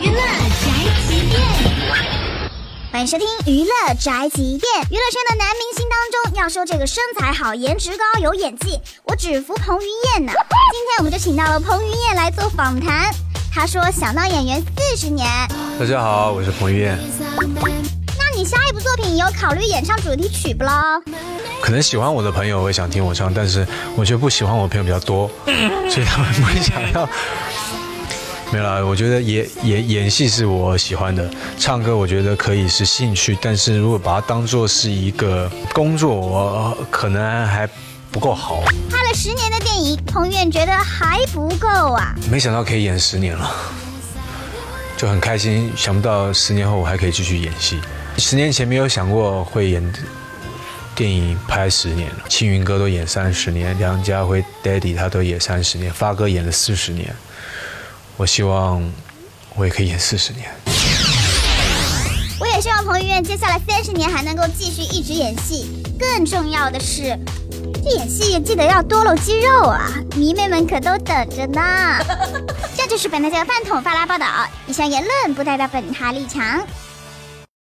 娱乐宅急便，欢迎收听娱乐宅急便。娱乐圈的男明星当中，要说这个身材好、颜值高、有演技，我只服彭于晏呢。今天我们就请到了彭于晏来做访谈。他说想当演员四十年。大家好，我是彭于晏。那你下一部作品有考虑演唱主题曲不喽？可能喜欢我的朋友会想听我唱，但是我觉得不喜欢我的朋友比较多，所以他们不会想要。没有啦，我觉得演演演戏是我喜欢的，唱歌我觉得可以是兴趣，但是如果把它当做是一个工作，我可能还不够好。拍了十年的电影，彭于晏觉得还不够啊。没想到可以演十年了，就很开心。想不到十年后我还可以继续演戏。十年前没有想过会演电影拍十年了，青云哥都演三十年，梁家辉 Daddy 他都演三十年，发哥演了四十年。我希望我也可以演四十年。我也希望彭于晏接下来三十年还能够继续一直演戏。更重要的是，这演戏记得要多露肌肉啊！迷妹们可都等着呢。这就是本台的饭桶发拉报道，以上言论不代表本台立场。